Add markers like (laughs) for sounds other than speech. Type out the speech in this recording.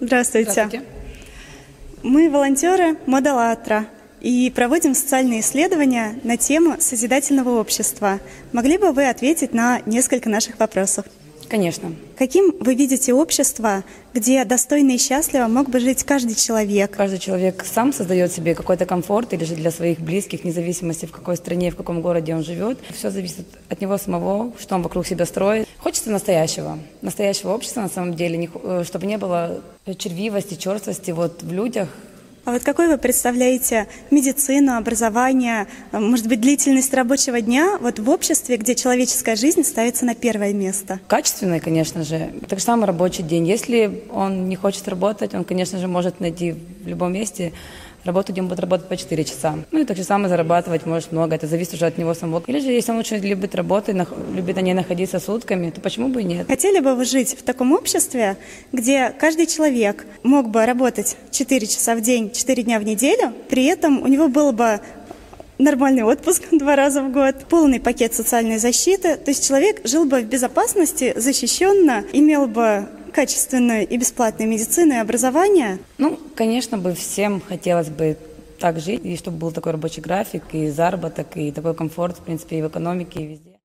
Здравствуйте. Здравствуйте. Мы волонтеры Модалатра и проводим социальные исследования на тему созидательного общества. Могли бы вы ответить на несколько наших вопросов? Конечно. Каким вы видите общество, где достойно и счастливо мог бы жить каждый человек? Каждый человек сам создает себе какой-то комфорт или же для своих близких, вне зависимости в какой стране, в каком городе он живет. Все зависит от него самого, что он вокруг себя строит. Хочется настоящего, настоящего общества на самом деле, не э, чтобы не было червивости, черствости вот в людях, А вот какой вы представляете медицину, образование, э, может быть, длительность рабочего дня вот в обществе, где человеческая жизнь ставится на первое место? Качественный, конечно же. Так же самый рабочий день. Если он не хочет работать, он, конечно же, может найти в любом месте работу, где он будет работать по 4 часа. Ну и так же самое зарабатывать может много. Это зависит уже от него самого. Или же, если он очень любит нах- любит на ней находиться сутками, то почему бы и нет? Хотели бы вы жить в таком обществе, где каждый человек мог бы работать 4 часа в день, 4 дня в неделю, при этом у него был бы нормальный отпуск (laughs) два раза в год, полный пакет социальной защиты, то есть человек жил бы в безопасности, защищенно, имел бы качественную и бесплатную медицину и образование. Ну, конечно бы всем хотелось бы так жить, и чтобы был такой рабочий график, и заработок, и такой комфорт, в принципе, и в экономике, и везде.